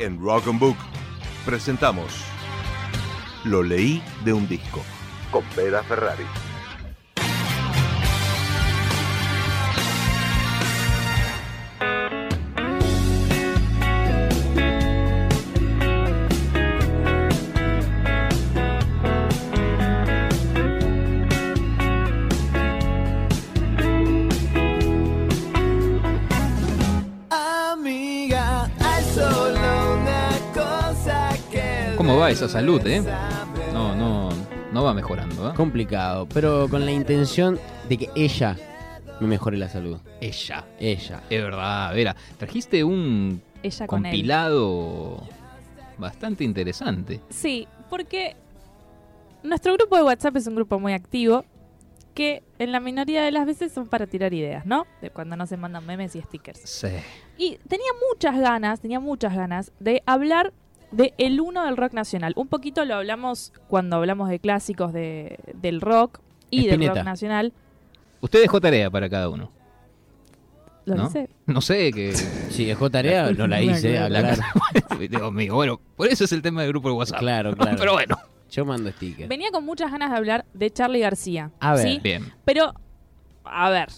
En Rock and Book presentamos Lo leí de un disco con Beda Ferrari. ¿Cómo va esa salud, eh? No, no, no va mejorando, ¿eh? Complicado, pero con la intención de que ella me mejore la salud. Ella. Ella. Es verdad, Vera. Trajiste un Ella con él. compilado bastante interesante. Sí, porque nuestro grupo de WhatsApp es un grupo muy activo que en la minoría de las veces son para tirar ideas, ¿no? De cuando no se mandan memes y stickers. Sí. Y tenía muchas ganas, tenía muchas ganas de hablar de el uno del rock nacional. Un poquito lo hablamos cuando hablamos de clásicos de, del rock y del rock nacional. Usted dejó tarea para cada uno. Lo ¿No? dice. No sé qué. Si dejó tarea, no la hice, La- aclarar. Dios mío, bueno, por eso es el tema del grupo de WhatsApp. Claro, claro. Pero bueno, Yo mando sticker. Venía con muchas ganas de hablar de Charlie García. A ver. ¿sí? bien. Pero, a ver,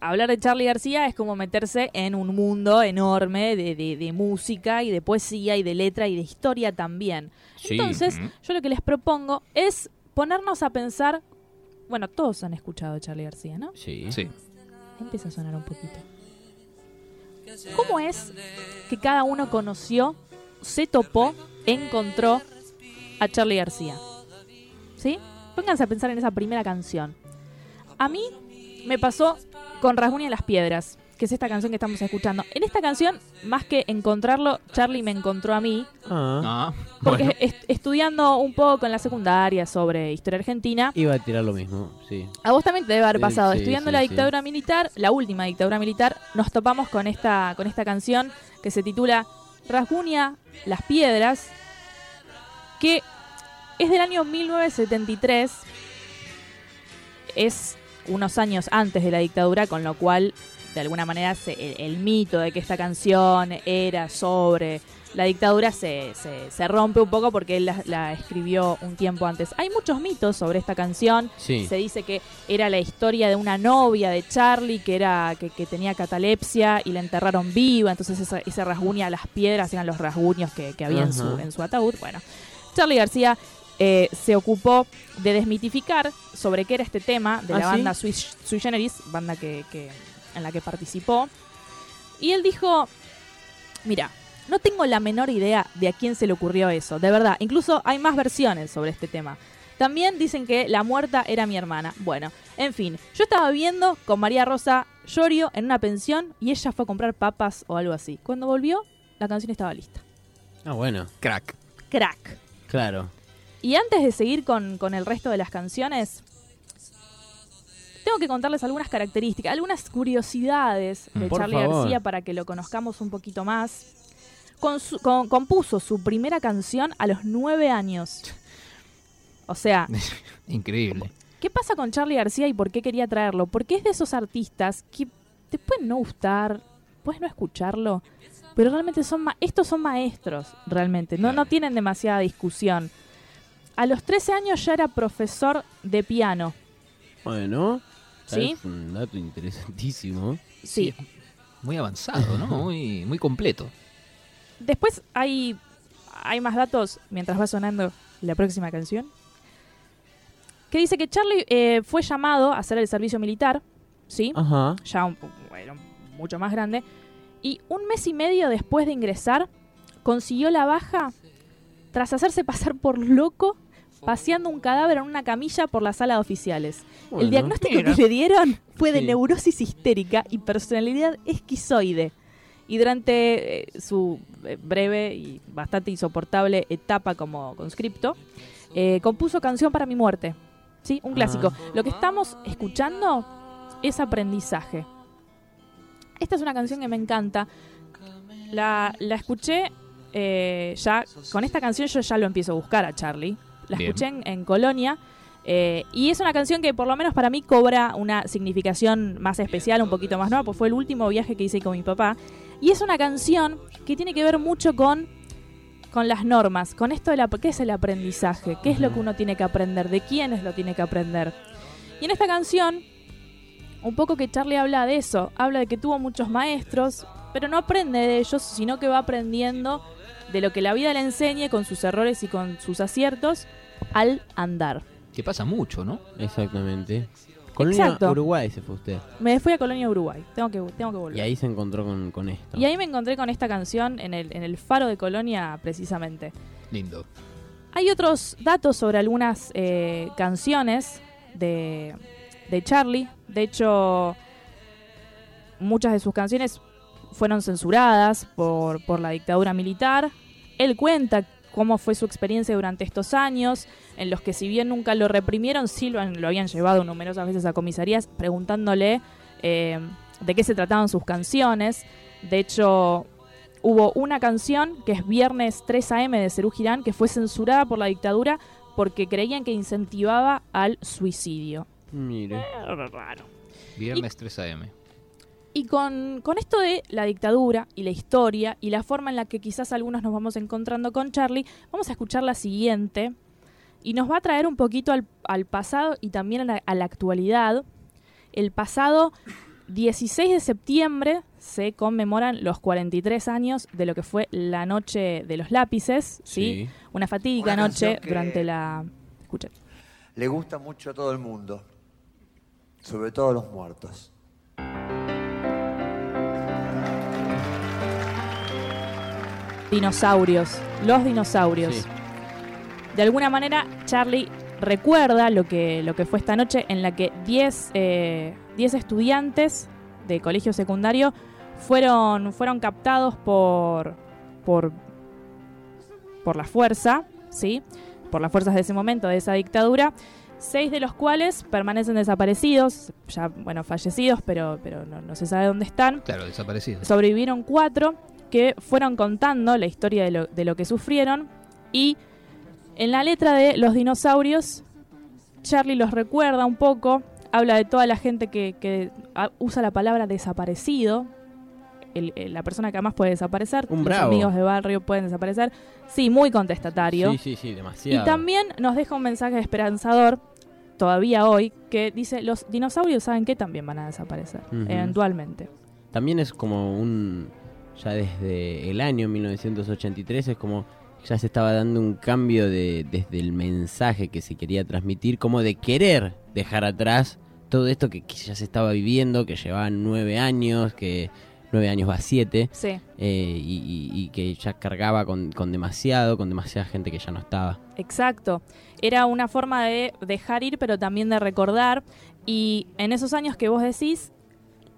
hablar de Charlie García es como meterse en un mundo enorme de, de- de música y de poesía y de letra y de historia también. Sí. Entonces, yo lo que les propongo es ponernos a pensar, bueno, todos han escuchado de Charlie García, ¿no? Sí. Sí. Empieza a sonar un poquito. ¿Cómo es que cada uno conoció, se topó, encontró a Charlie García? ¿Sí? Pónganse a pensar en esa primera canción. A mí me pasó con Rasguña las Piedras, que es esta canción que estamos escuchando. En esta canción, más que encontrarlo, Charlie me encontró a mí, Ah, Ah, porque bueno. est- estudiando un poco en la secundaria sobre historia argentina, iba a tirar lo mismo, sí. a vos también te debe haber pasado. sí, Estudiando sí, la sí. dictadura militar, la última dictadura militar, nos topamos con esta, con esta canción que se titula Rasguña, Las Piedras, que es del año 1973. Es unos años antes de la dictadura, con lo cual, de alguna manera, se- el, el mito de que esta canción era sobre la dictadura se, se- se rompe un poco porque él la, la escribió un tiempo antes. Hay muchos mitos sobre esta canción. Sí. Se dice que era la historia de una novia de Charlie que era que, que tenía catalepsia y la enterraron viva, entonces esa, ese rasguña a las piedras eran los rasguños que, que había en su, en su ataúd. Bueno, Charlie García eh, se ocupó de desmitificar sobre qué era este tema de la ¿Ah, sí? banda Sui, Sui Generis, banda que, que- en la que participó. Y él dijo, mira, no tengo la menor idea de a quién se le ocurrió eso, de verdad. Incluso hay más versiones sobre este tema. También dicen que la muerta era mi hermana. Bueno, en fin, yo estaba viviendo con María Rosa Llorio en una pensión y ella fue a comprar papas o algo así. Cuando volvió, la canción estaba lista. Ah, bueno, Crack. Crack. claro. Y antes de seguir con, con el resto de las canciones, tengo que contarles algunas características, algunas curiosidades de Por Charlie favor. García para que lo conozcamos un poquito más. Con su- con- compuso su primera canción a los nueve años. O sea, Increíble. ¿qué pasa con Charlie García y por qué quería traerlo? Porque es de esos artistas que te pueden no gustar, puedes no escucharlo, pero realmente son ma- estos son maestros, realmente, no, no tienen demasiada discusión. A los 13 años ya era profesor de piano. Bueno, Sí. es un dato interesantísimo. Sí. Muy avanzado, ¿no? Muy, muy completo. Después hay, hay más datos mientras va sonando la próxima canción. Que dice que Charlie eh, fue llamado a hacer el servicio militar, ¿sí? Ajá. ya un, bueno, mucho más grande. Y un mes y medio después de ingresar, consiguió la baja tras hacerse pasar por loco paseando un cadáver en una camilla por la sala de oficiales. Bueno, el diagnóstico mira. que le dieron fue de Sí. neurosis histérica y personalidad esquizoide. Y durante eh, su eh, breve y bastante insoportable etapa como conscripto, eh, compuso Canción para mi muerte. ¿Sí? Un clásico. Ah. Lo que estamos escuchando es aprendizaje. Esta es una canción que me encanta. La, la escuché eh, ya, con esta canción yo ya lo empiezo a buscar a Charlie. La Bien. escuché en, en Colonia. eh, y es una canción que por lo menos para mí cobra una significación más especial, un poquito más nueva, porque fue el último viaje que hice con mi papá. Y es una canción que tiene que ver mucho con con las normas, con esto de la, qué es el aprendizaje, qué es lo que uno tiene que aprender, de quiénes lo tiene que aprender. Y en esta canción, un poco que Charlie habla de eso, habla de que tuvo muchos maestros, pero no aprende de ellos, sino que va aprendiendo de lo que la vida le enseñe con sus errores y con sus aciertos al andar. Que pasa mucho, ¿no? Exactamente. Colonia Exacto. Uruguay se fue usted. Me fui a Colonia Uruguay, tengo que, tengo que volver. Y ahí se encontró con, con esto. Y ahí me encontré con esta canción en el, en el faro de Colonia precisamente. Lindo. Hay otros datos sobre algunas eh, canciones de, de Charlie. De hecho, muchas de sus canciones fueron censuradas por, por la dictadura militar. Él cuenta cómo fue su experiencia durante estos años, en los que si bien nunca lo reprimieron, sí lo, han- lo habían llevado numerosas veces a comisarías preguntándole eh, de qué se trataban sus canciones. De hecho, hubo una canción que es Viernes 3 AM de Cerú Girán que fue censurada por la dictadura porque creían que incentivaba al suicidio. Mire. Raro. Viernes 3 AM. Y con, con esto de la dictadura y la historia y la forma en la que quizás algunos nos vamos encontrando con Charlie, vamos a escuchar la siguiente y nos va a traer un poquito al, al pasado y también a la, a la actualidad. El pasado 16 de septiembre se conmemoran los 43 años de lo que fue la noche de los lápices, ¿sí? Sí. Una fatídica Una noche durante la... Escuchen. Le gusta mucho a todo el mundo, sobre todo a los muertos. Dinosaurios, los dinosaurios. Sí. De alguna manera, Charlie recuerda lo que, lo que fue esta noche en la que 10 eh, 10 estudiantes de colegio secundario fueron, fueron captados por, por, por la fuerza, ¿sí? por las fuerzas de ese momento, de esa dictadura, seis de los cuales permanecen desaparecidos, ya bueno, fallecidos, pero, pero no, no se sabe dónde están. Claro, desaparecido. Sobrevivieron cuatro que fueron contando la historia de lo, de lo que sufrieron y en la letra de Los dinosaurios, Charlie los recuerda un poco, habla de toda la gente que, que, usa la palabra desaparecido, el- el- la persona que además puede desaparecer, Un los bravo. amigos de barrio pueden desaparecer, sí, muy contestatario. Sí, sí, sí, Y demasiado. también nos deja un mensaje esperanzador, todavía hoy, que dice, los dinosaurios saben que también van a desaparecer, eventualmente. También es como un. Ya desde el año 1983 es como. Ya se estaba dando un cambio de, desde el mensaje que se quería transmitir, como de querer dejar atrás todo esto que, ya se estaba viviendo, que llevaban nueve años, que nueve años va siete, Sí. eh, y, y- y que ya cargaba con, con demasiado, con demasiada gente que ya no estaba. Exacto. Era una forma de dejar ir, pero también de recordar. Y en esos años que vos decís,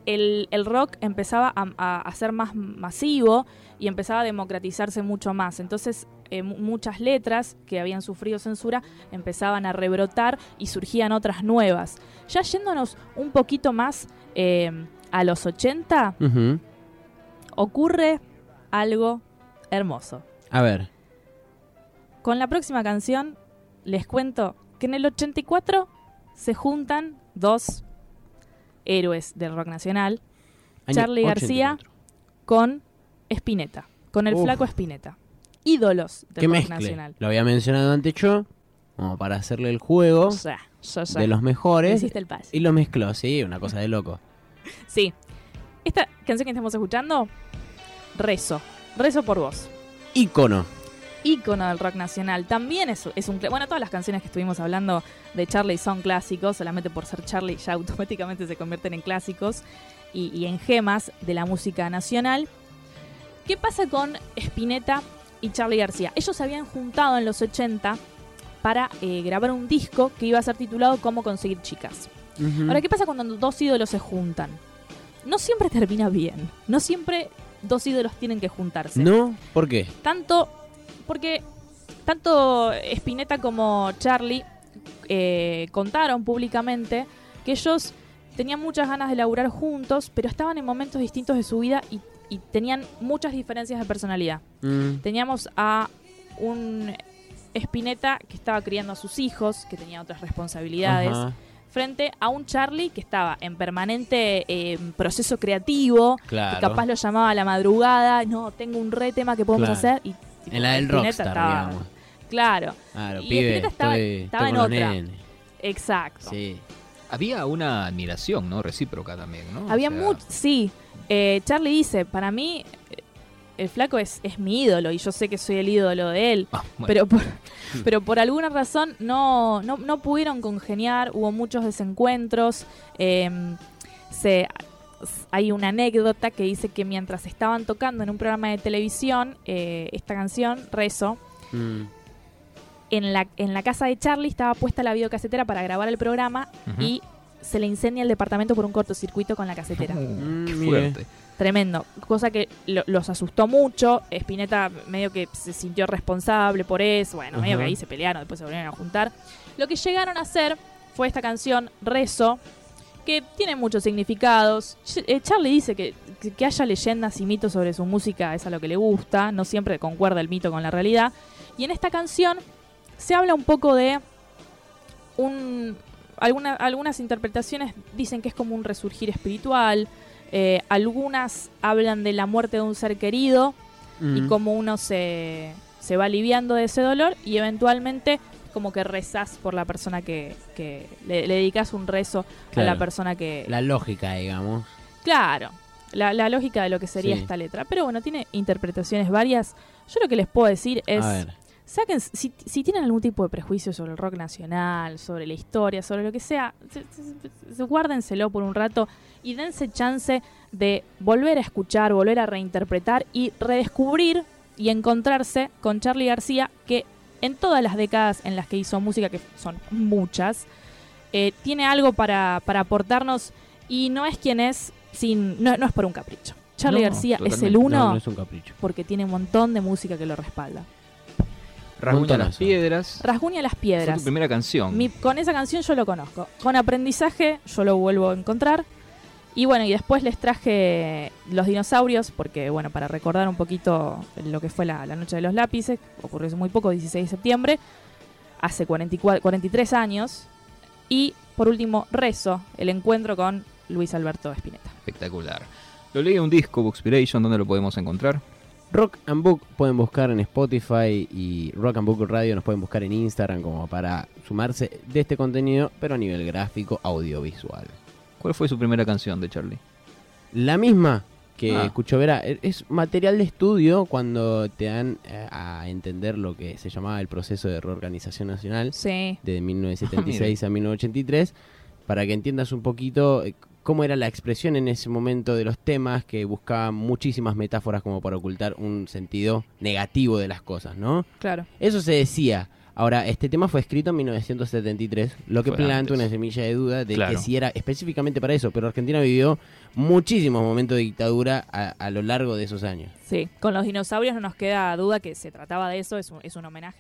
el, el rock empezaba a, a- a ser más masivo y empezaba a democratizarse mucho más. Entonces, eh, mu- muchas letras que habían sufrido censura empezaban a rebrotar y surgían otras nuevas. Ya yéndonos un poquito más eh, a los 80, Ujú. ocurre algo hermoso. A ver, Con la próxima canción les cuento que en el 84 se juntan dos héroes del rock nacional año Charly García. 84. con Spinetta, con el Uf. flaco Spinetta. Ídolos del ¿Qué rock mezcle? nacional. Lo había mencionado antes yo, como para hacerle el juego O sea, yo ya- de los me mejores. el. Y lo mezcló, sí, una cosa de loco. Sí. Esta canción que estamos escuchando, Rezo. Rezo por vos. Ícono. Ícono del rock nacional. También es, es un... Bueno, todas las canciones que estuvimos hablando de Charlie son clásicos, solamente por ser Charlie ya automáticamente se convierten en clásicos y, y en gemas de la música nacional. ¿Qué pasa con Spinetta y Charlie García? Ellos se habían juntado en los 80 para eh, grabar un disco que iba a ser titulado Cómo conseguir chicas. Ahora, ¿qué pasa cuando dos ídolos se juntan? No siempre termina bien. No siempre dos ídolos tienen que juntarse ¿No? ¿Por qué? tanto porque tanto Spinetta como Charlie eh, contaron públicamente que ellos tenían muchas ganas de laburar juntos, pero estaban en momentos distintos de su vida y, y tenían muchas diferencias de personalidad. Mm, Teníamos a un Spinetta que estaba criando a sus hijos, que tenía otras responsabilidades, ajá, frente a un Charlie que estaba en permanente eh, proceso creativo, claro. que capaz lo llamaba a la madrugada, no, tengo un re tema que podemos Claro. hacer y tipo, En la del Spinetta Rockstar, estaba- digamos. Claro, Claro, Y pibe, Spinetta estaba- estoy, estaba estoy en otra. nenes. exacto. Sí. Había una admiración, ¿no? Recíproca también, ¿no? Había O sea, mucho, sí. Eh, Charlie dice, para mí eh, el flaco es, es mi ídolo y yo sé que soy el ídolo de él, ah, bueno, pero por, pero por alguna razón no, no, no pudieron congeniar, hubo muchos desencuentros. eh, se, hay una anécdota que dice que mientras estaban tocando en un programa de televisión eh, esta canción, Rezo, Mm. en la, en la casa de Charlie estaba puesta la videocasetera para grabar el programa y se le incendia el departamento por un cortocircuito con la casetera. Uh, Mm, qué fuerte. Tremendo, cosa que lo- los asustó mucho. Spinetta medio que se sintió responsable por eso. Bueno, medio que ahí se pelearon, después se volvieron a juntar. Lo que llegaron a hacer fue esta canción, Rezo, que tiene muchos significados. Eh, Charlie dice que, que- haya leyendas y mitos sobre su música es a lo que le gusta, no siempre concuerda el mito con la realidad. Y en esta canción se habla un poco de un... alguna- algunas interpretaciones dicen que es como un resurgir espiritual, eh, algunas hablan de la muerte de un ser querido y Mm. cómo uno se, se va aliviando de ese dolor y eventualmente como que rezás por la persona que, que le, le dedicas un rezo a la persona que... La lógica, digamos. Claro, la, la lógica de lo que sería Sí. esta letra. Pero bueno, tiene interpretaciones varias. Yo lo que les puedo decir es... A ver. Saquen, si, si tienen algún tipo de prejuicio sobre el rock nacional, sobre la historia, sobre lo que sea, se- se- se- guárdenselo por un rato y dense chance de volver a escuchar, volver a reinterpretar y redescubrir y encontrarse con Charlie García, que en todas las décadas en las que hizo música, que son muchas, eh, tiene algo para, para aportarnos y no es quien es sin no, no es por un capricho. Charlie No, García es el uno No, no es un capricho. porque tiene un montón de música que lo respalda. Rasguña las piedras. Rasguña las Fue piedras. tu primera canción. Mi- con esa canción yo lo conozco. Con aprendizaje yo lo vuelvo a encontrar. Y bueno, y después les traje Los Dinosaurios, porque bueno, para recordar un poquito lo que fue la, la Noche de los Lápices, ocurrió hace muy poco, 16 de septiembre, hace 44, 43 años. Y por último, Rezo, el encuentro con Luis Alberto Spinetta. Espectacular. Lo leí un disco, Bookspiration, ¿dónde lo podemos encontrar? Rock and Book pueden buscar en Spotify y Rock and Book Radio nos pueden buscar en Instagram como para sumarse de este contenido, pero a nivel gráfico, audiovisual. ¿Cuál fue su primera canción de Charlie? La misma que Ah. escuchó Vera e- es material de estudio cuando te dan eh, a entender lo que se llamaba el proceso de reorganización nacional Sí. de 1976 a 1983 para que entiendas un poquito eh, cómo era la expresión en ese momento de los temas que buscaban muchísimas metáforas como para ocultar un sentido negativo de las cosas, ¿no? Claro. Eso se decía. Ahora, este tema fue escrito en 1973, lo que Fue antes. una semilla de duda de Claro. que si era específicamente para eso, pero Argentina vivió muchísimos momentos de dictadura a, a lo largo de esos años. Sí. Con los dinosaurios no nos queda duda que se trataba de eso, es un, es un homenaje.